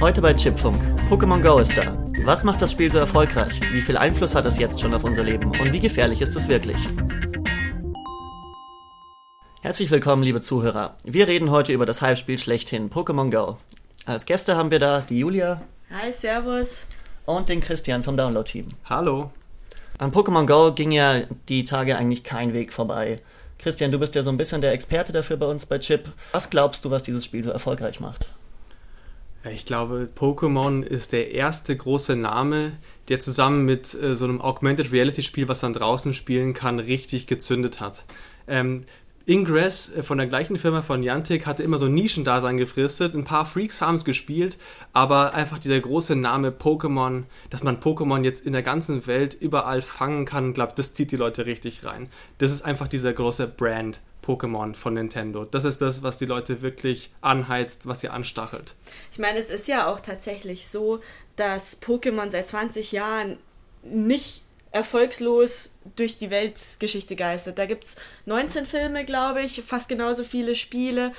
Heute bei Chipfunk. Pokémon Go ist da. Was macht das Spiel so erfolgreich? Wie viel Einfluss hat es jetzt schon auf unser Leben? Und wie gefährlich ist es wirklich? Herzlich willkommen, liebe Zuhörer. Wir reden heute über das Hype-Spiel schlechthin, Pokémon Go. Als Gäste haben wir da die Julia. Hi, Servus. Und den Christian vom Download-Team. Hallo. An Pokémon Go ging ja die Tage eigentlich kein Weg vorbei. Christian, du bist ja so ein bisschen der Experte dafür bei uns bei Chip. Was glaubst du, was dieses Spiel so erfolgreich macht? Ich glaube, Pokémon ist der erste große Name, der zusammen mit äh, so einem Augmented Reality Spiel, was man draußen spielen kann, richtig gezündet hat. Ähm, Ingress äh, von der gleichen Firma von Niantic hatte immer so ein Nischendasein gefristet. Ein paar Freaks haben es gespielt, aber einfach dieser große Name Pokémon, dass man Pokémon jetzt in der ganzen Welt überall fangen kann, glaube das zieht die Leute richtig rein. Das ist einfach dieser große Brand Pokémon von Nintendo. Das ist das, was die Leute wirklich anheizt, was sie anstachelt. Ich meine, es ist ja auch tatsächlich so, dass Pokémon seit 20 Jahren nicht erfolgslos durch die Weltgeschichte geistert. Da gibt es 19 Filme, glaube ich, fast genauso viele Spiele.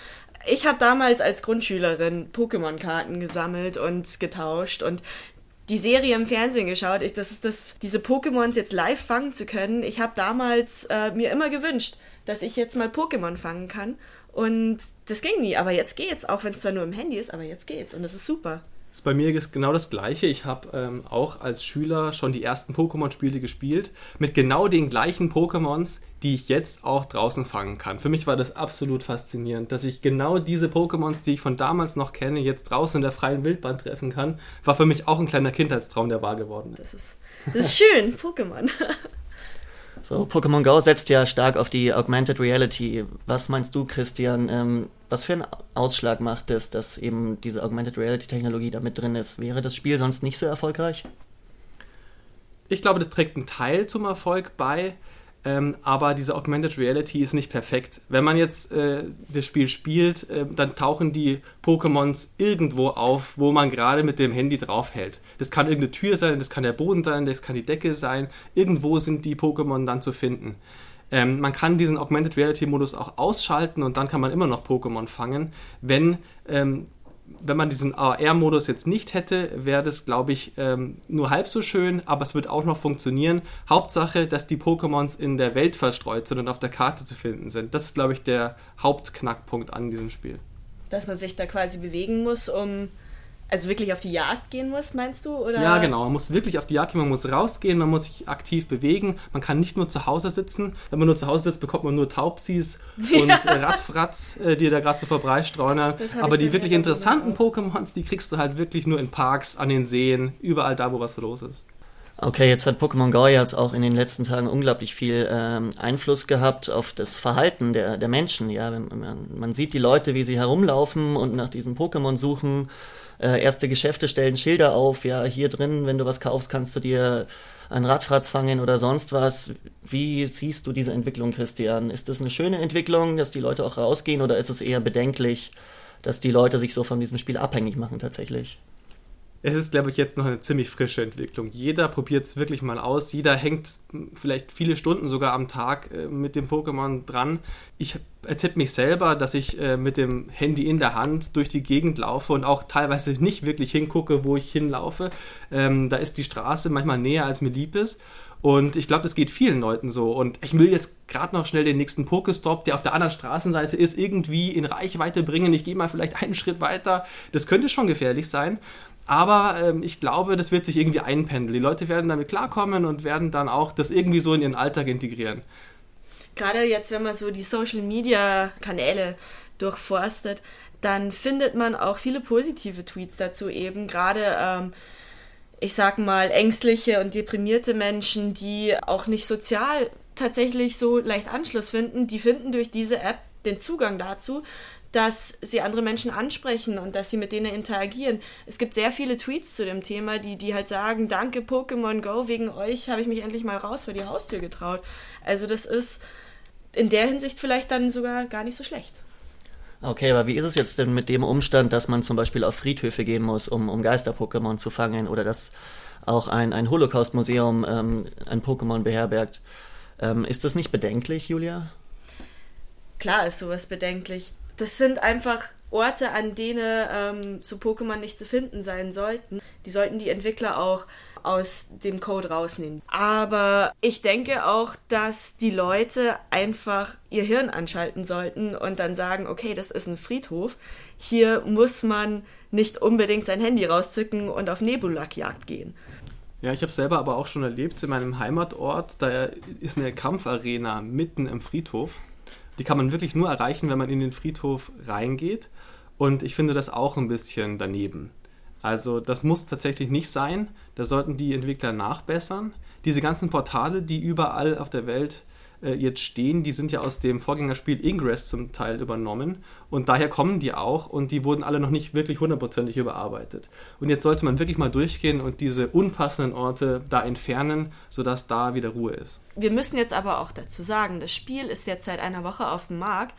Ich habe damals als Grundschülerin Pokémon-Karten gesammelt und getauscht und die Serie im Fernsehen geschaut. Ich, das ist das, diese Pokémons jetzt live fangen zu können. Ich habe damals äh, mir immer gewünscht, dass ich jetzt mal Pokémon fangen kann. Und das ging nie, aber jetzt geht's, auch wenn es zwar nur im Handy ist, aber jetzt geht's und das ist super. Das ist bei mir genau das Gleiche. Ich habe ähm, auch als Schüler schon die ersten Pokémon-Spiele gespielt, mit genau den gleichen Pokémons, die ich jetzt auch draußen fangen kann. Für mich war das absolut faszinierend, dass ich genau diese Pokémons, die ich von damals noch kenne, jetzt draußen in der freien Wildbahn treffen kann. War für mich auch ein kleiner Kindheitstraum, der wahr geworden ist. Das ist, das ist schön, Pokémon. So, Pokémon Go setzt ja stark auf die Augmented Reality. Was meinst du, Christian? Ähm, was für einen Ausschlag macht es, dass eben diese Augmented Reality Technologie da mit drin ist? Wäre das Spiel sonst nicht so erfolgreich? Ich glaube, das trägt einen Teil zum Erfolg bei. Ähm, aber diese Augmented Reality ist nicht perfekt. Wenn man jetzt äh, das Spiel spielt, äh, dann tauchen die Pokémons irgendwo auf, wo man gerade mit dem Handy draufhält. Das kann irgendeine Tür sein, das kann der Boden sein, das kann die Decke sein. Irgendwo sind die Pokémon dann zu finden. Ähm, man kann diesen Augmented Reality Modus auch ausschalten und dann kann man immer noch Pokémon fangen, wenn ähm, wenn man diesen AR-Modus jetzt nicht hätte, wäre das, glaube ich, ähm, nur halb so schön, aber es wird auch noch funktionieren. Hauptsache, dass die Pokémons in der Welt verstreut sind und auf der Karte zu finden sind. Das ist, glaube ich, der Hauptknackpunkt an diesem Spiel. Dass man sich da quasi bewegen muss, um also wirklich auf die Jagd gehen muss, meinst du? Oder? Ja, genau. Man muss wirklich auf die Jagd gehen, man muss rausgehen, man muss sich aktiv bewegen. Man kann nicht nur zu Hause sitzen. Wenn man nur zu Hause sitzt, bekommt man nur Taubsis und ja. Ratzfratz, äh, die da gerade so vorbeistreunern. Aber die wirklich interessanten Pokémons, die kriegst du halt wirklich nur in Parks, an den Seen, überall da, wo was los ist. Okay, jetzt hat Pokémon Go jetzt auch in den letzten Tagen unglaublich viel ähm, Einfluss gehabt auf das Verhalten der, der Menschen. Ja, man, man sieht die Leute, wie sie herumlaufen und nach diesen Pokémon suchen äh, erste Geschäfte stellen Schilder auf, ja, hier drin, wenn du was kaufst, kannst du dir ein Radfratz fangen oder sonst was. Wie siehst du diese Entwicklung, Christian? Ist das eine schöne Entwicklung, dass die Leute auch rausgehen oder ist es eher bedenklich, dass die Leute sich so von diesem Spiel abhängig machen tatsächlich? Es ist, glaube ich, jetzt noch eine ziemlich frische Entwicklung. Jeder probiert es wirklich mal aus. Jeder hängt vielleicht viele Stunden sogar am Tag äh, mit dem Pokémon dran. Ich ertippe mich selber, dass ich äh, mit dem Handy in der Hand durch die Gegend laufe und auch teilweise nicht wirklich hingucke, wo ich hinlaufe. Ähm, da ist die Straße manchmal näher, als mir lieb ist. Und ich glaube, das geht vielen Leuten so. Und ich will jetzt gerade noch schnell den nächsten Pokestop, der auf der anderen Straßenseite ist, irgendwie in Reichweite bringen. Ich gehe mal vielleicht einen Schritt weiter. Das könnte schon gefährlich sein. Aber ähm, ich glaube, das wird sich irgendwie einpendeln. Die Leute werden damit klarkommen und werden dann auch das irgendwie so in ihren Alltag integrieren. Gerade jetzt, wenn man so die Social-Media-Kanäle durchforstet, dann findet man auch viele positive Tweets dazu eben. Gerade, ähm, ich sag mal, ängstliche und deprimierte Menschen, die auch nicht sozial tatsächlich so leicht Anschluss finden, die finden durch diese App den Zugang dazu, dass sie andere Menschen ansprechen und dass sie mit denen interagieren. Es gibt sehr viele Tweets zu dem Thema, die, die halt sagen, danke Pokémon Go, wegen euch habe ich mich endlich mal raus vor die Haustür getraut. Also das ist in der Hinsicht vielleicht dann sogar gar nicht so schlecht. Okay, aber wie ist es jetzt denn mit dem Umstand, dass man zum Beispiel auf Friedhöfe gehen muss, um, um Geister-Pokémon zu fangen oder dass auch ein, ein Holocaust-Museum ähm, ein Pokémon beherbergt? Ähm, ist das nicht bedenklich, Julia? Klar ist sowas bedenklich das sind einfach Orte, an denen ähm, so Pokémon nicht zu finden sein sollten. Die sollten die Entwickler auch aus dem Code rausnehmen. Aber ich denke auch, dass die Leute einfach ihr Hirn anschalten sollten und dann sagen, okay, das ist ein Friedhof. Hier muss man nicht unbedingt sein Handy rauszücken und auf Nebulak-Jagd gehen. Ja, ich habe selber aber auch schon erlebt in meinem Heimatort, da ist eine Kampfarena mitten im Friedhof. Die kann man wirklich nur erreichen, wenn man in den Friedhof reingeht. Und ich finde das auch ein bisschen daneben. Also das muss tatsächlich nicht sein. Da sollten die Entwickler nachbessern. Diese ganzen Portale, die überall auf der Welt äh, jetzt stehen, die sind ja aus dem Vorgängerspiel Ingress zum Teil übernommen. Und daher kommen die auch und die wurden alle noch nicht wirklich hundertprozentig überarbeitet. Und jetzt sollte man wirklich mal durchgehen und diese unpassenden Orte da entfernen, sodass da wieder Ruhe ist. Wir müssen jetzt aber auch dazu sagen, das Spiel ist jetzt seit einer Woche auf dem Markt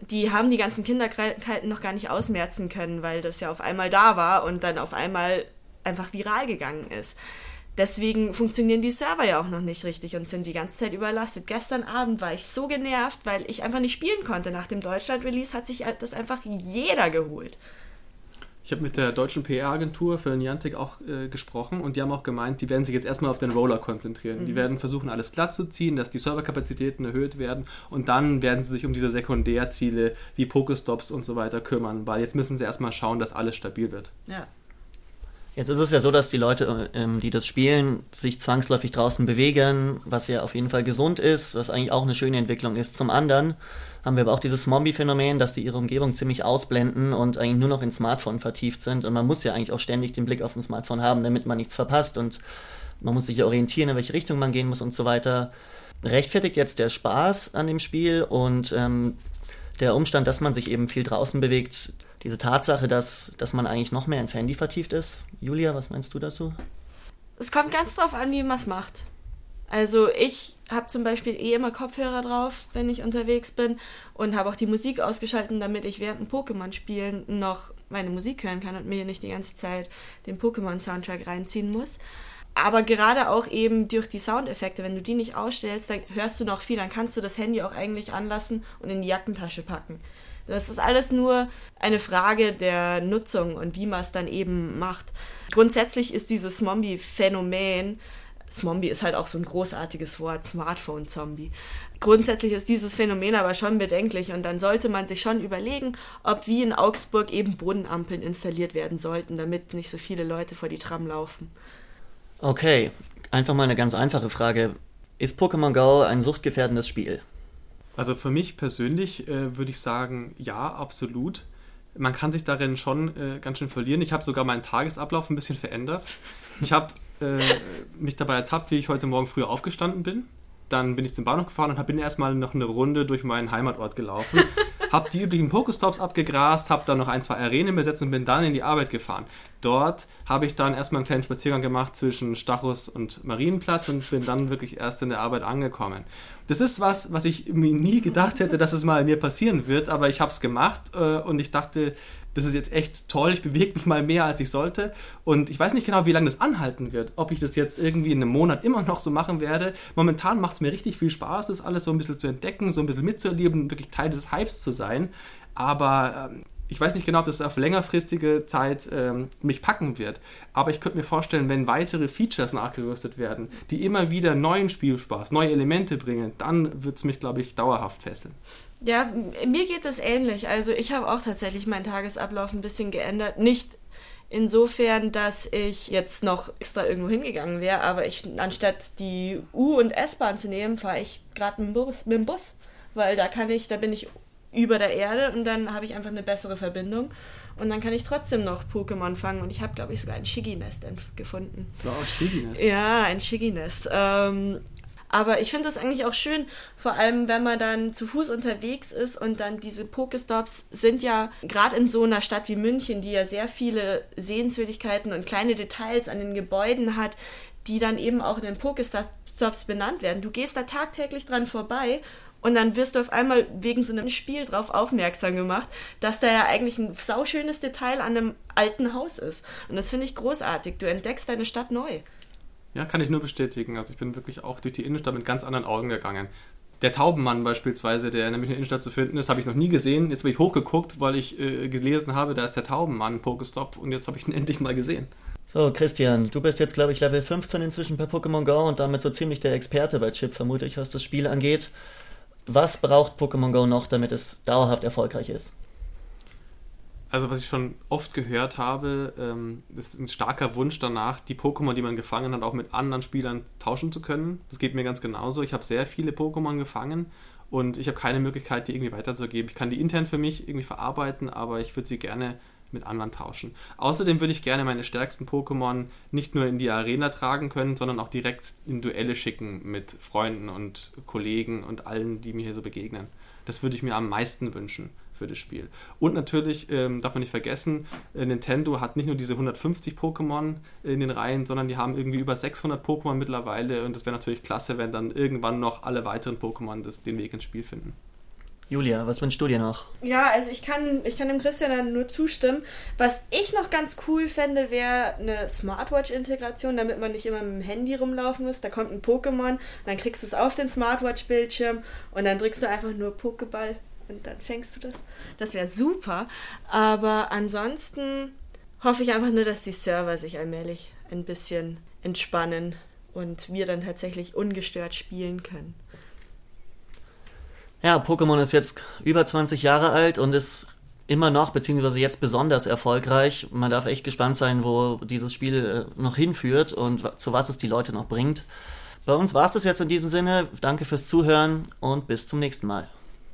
die haben die ganzen Kinderkrankheiten noch gar nicht ausmerzen können, weil das ja auf einmal da war und dann auf einmal einfach viral gegangen ist. Deswegen funktionieren die Server ja auch noch nicht richtig und sind die ganze Zeit überlastet. Gestern Abend war ich so genervt, weil ich einfach nicht spielen konnte. Nach dem Deutschland-Release hat sich das einfach jeder geholt. Ich habe mit der deutschen PR-Agentur für Niantic auch äh, gesprochen und die haben auch gemeint, die werden sich jetzt erstmal auf den Roller konzentrieren. Mhm. Die werden versuchen, alles glatt zu ziehen, dass die Serverkapazitäten erhöht werden und dann werden sie sich um diese Sekundärziele wie Pokestops und so weiter kümmern, weil jetzt müssen sie erstmal schauen, dass alles stabil wird. Ja. Jetzt ist es ja so, dass die Leute, ähm, die das spielen, sich zwangsläufig draußen bewegen, was ja auf jeden Fall gesund ist, was eigentlich auch eine schöne Entwicklung ist. Zum anderen haben wir aber auch dieses Zombie-Phänomen, dass sie ihre Umgebung ziemlich ausblenden und eigentlich nur noch ins Smartphone vertieft sind. Und man muss ja eigentlich auch ständig den Blick auf dem Smartphone haben, damit man nichts verpasst. Und man muss sich ja orientieren, in welche Richtung man gehen muss und so weiter. Rechtfertigt jetzt der Spaß an dem Spiel und ähm, der Umstand, dass man sich eben viel draußen bewegt, diese Tatsache, dass, dass man eigentlich noch mehr ins Handy vertieft ist. Julia, was meinst du dazu? Es kommt ganz drauf an, wie man es macht. Also ich habe zum Beispiel eh immer Kopfhörer drauf, wenn ich unterwegs bin und habe auch die Musik ausgeschaltet, damit ich während dem Pokémon-Spielen noch meine Musik hören kann und mir nicht die ganze Zeit den Pokémon-Soundtrack reinziehen muss. Aber gerade auch eben durch die Soundeffekte, wenn du die nicht ausstellst, dann hörst du noch viel, dann kannst du das Handy auch eigentlich anlassen und in die Jackentasche packen. Das ist alles nur eine Frage der Nutzung und wie man es dann eben macht. Grundsätzlich ist dieses Zombie-Phänomen, Zombie ist halt auch so ein großartiges Wort, Smartphone-Zombie. Grundsätzlich ist dieses Phänomen aber schon bedenklich und dann sollte man sich schon überlegen, ob wie in Augsburg eben Bodenampeln installiert werden sollten, damit nicht so viele Leute vor die Tram laufen. Okay, einfach mal eine ganz einfache Frage. Ist Pokémon Go ein suchtgefährdendes Spiel? Also für mich persönlich äh, würde ich sagen, ja, absolut. Man kann sich darin schon äh, ganz schön verlieren. Ich habe sogar meinen Tagesablauf ein bisschen verändert. Ich habe äh, mich dabei ertappt, wie ich heute Morgen früh aufgestanden bin. Dann bin ich zum Bahnhof gefahren und bin erstmal noch eine Runde durch meinen Heimatort gelaufen. habe die üblichen Pokestops abgegrast, habe dann noch ein, zwei Arenen besetzt und bin dann in die Arbeit gefahren. Dort habe ich dann erstmal einen kleinen Spaziergang gemacht zwischen Stachus und Marienplatz und bin dann wirklich erst in der Arbeit angekommen. Das ist was, was ich mir nie gedacht hätte, dass es mal mir passieren wird, aber ich habe es gemacht äh, und ich dachte, das ist jetzt echt toll, ich bewege mich mal mehr, als ich sollte. Und ich weiß nicht genau, wie lange das anhalten wird. Ob ich das jetzt irgendwie in einem Monat immer noch so machen werde. Momentan macht es mir richtig viel Spaß, das alles so ein bisschen zu entdecken, so ein bisschen mitzuerleben, wirklich Teil des Hypes zu sein. Aber ähm, ich weiß nicht genau, ob das auf längerfristige Zeit ähm, mich packen wird, aber ich könnte mir vorstellen, wenn weitere Features nachgerüstet werden, die immer wieder neuen Spielspaß, neue Elemente bringen, dann wird es mich, glaube ich, dauerhaft fesseln. Ja, mir geht das ähnlich. Also ich habe auch tatsächlich meinen Tagesablauf ein bisschen geändert. Nicht insofern, dass ich jetzt noch extra irgendwo hingegangen wäre, aber ich anstatt die U- und S-Bahn zu nehmen, fahre ich gerade mit, mit dem Bus. Weil da kann ich, da bin ich über der Erde und dann habe ich einfach eine bessere Verbindung. Und dann kann ich trotzdem noch Pokémon fangen. Und ich habe, glaube ich, sogar ein Shiggy-Nest gefunden. Wow, Shiggy-Nest? Ja, ein Shiggy-Nest. Ähm, aber ich finde das eigentlich auch schön, vor allem wenn man dann zu Fuß unterwegs ist und dann diese Pokestops sind ja gerade in so einer Stadt wie München, die ja sehr viele Sehenswürdigkeiten und kleine Details an den Gebäuden hat, die dann eben auch in den Pokestops benannt werden. Du gehst da tagtäglich dran vorbei und dann wirst du auf einmal wegen so einem Spiel drauf aufmerksam gemacht, dass da ja eigentlich ein sauschönes Detail an einem alten Haus ist. Und das finde ich großartig. Du entdeckst deine Stadt neu. Ja, kann ich nur bestätigen. Also ich bin wirklich auch durch die Innenstadt mit ganz anderen Augen gegangen. Der Taubenmann beispielsweise, der nämlich in der Innenstadt zu finden ist, habe ich noch nie gesehen. Jetzt bin ich hochgeguckt, weil ich äh, gelesen habe, da ist der Taubenmann Pokestop und jetzt habe ich ihn endlich mal gesehen. So, Christian, du bist jetzt, glaube ich, Level 15 inzwischen bei Pokémon Go und damit so ziemlich der Experte bei Chip, vermute ich, was das Spiel angeht. Was braucht Pokémon Go noch, damit es dauerhaft erfolgreich ist? Also was ich schon oft gehört habe, ähm, ist ein starker Wunsch danach, die Pokémon, die man gefangen hat, auch mit anderen Spielern tauschen zu können. Das geht mir ganz genauso. Ich habe sehr viele Pokémon gefangen und ich habe keine Möglichkeit, die irgendwie weiterzugeben. Ich kann die intern für mich irgendwie verarbeiten, aber ich würde sie gerne mit anderen tauschen. Außerdem würde ich gerne meine stärksten Pokémon nicht nur in die Arena tragen können, sondern auch direkt in Duelle schicken mit Freunden und Kollegen und allen, die mir hier so begegnen. Das würde ich mir am meisten wünschen für das Spiel. Und natürlich ähm, darf man nicht vergessen, äh, Nintendo hat nicht nur diese 150 Pokémon in den Reihen, sondern die haben irgendwie über 600 Pokémon mittlerweile und das wäre natürlich klasse, wenn dann irgendwann noch alle weiteren Pokémon das, den Weg ins Spiel finden. Julia, was wünschst du dir noch? Ja, also ich kann, ich kann dem Christian dann nur zustimmen. Was ich noch ganz cool fände, wäre eine Smartwatch-Integration, damit man nicht immer mit dem Handy rumlaufen muss. Da kommt ein Pokémon, dann kriegst du es auf den Smartwatch-Bildschirm und dann drückst du einfach nur Pokéball und dann fängst du das. Das wäre super. Aber ansonsten hoffe ich einfach nur, dass die Server sich allmählich ein bisschen entspannen und wir dann tatsächlich ungestört spielen können. Ja, Pokémon ist jetzt über 20 Jahre alt und ist immer noch, beziehungsweise jetzt besonders erfolgreich. Man darf echt gespannt sein, wo dieses Spiel äh, noch hinführt und zu was es die Leute noch bringt. Bei uns war es das jetzt in diesem Sinne. Danke fürs Zuhören und bis zum nächsten Mal.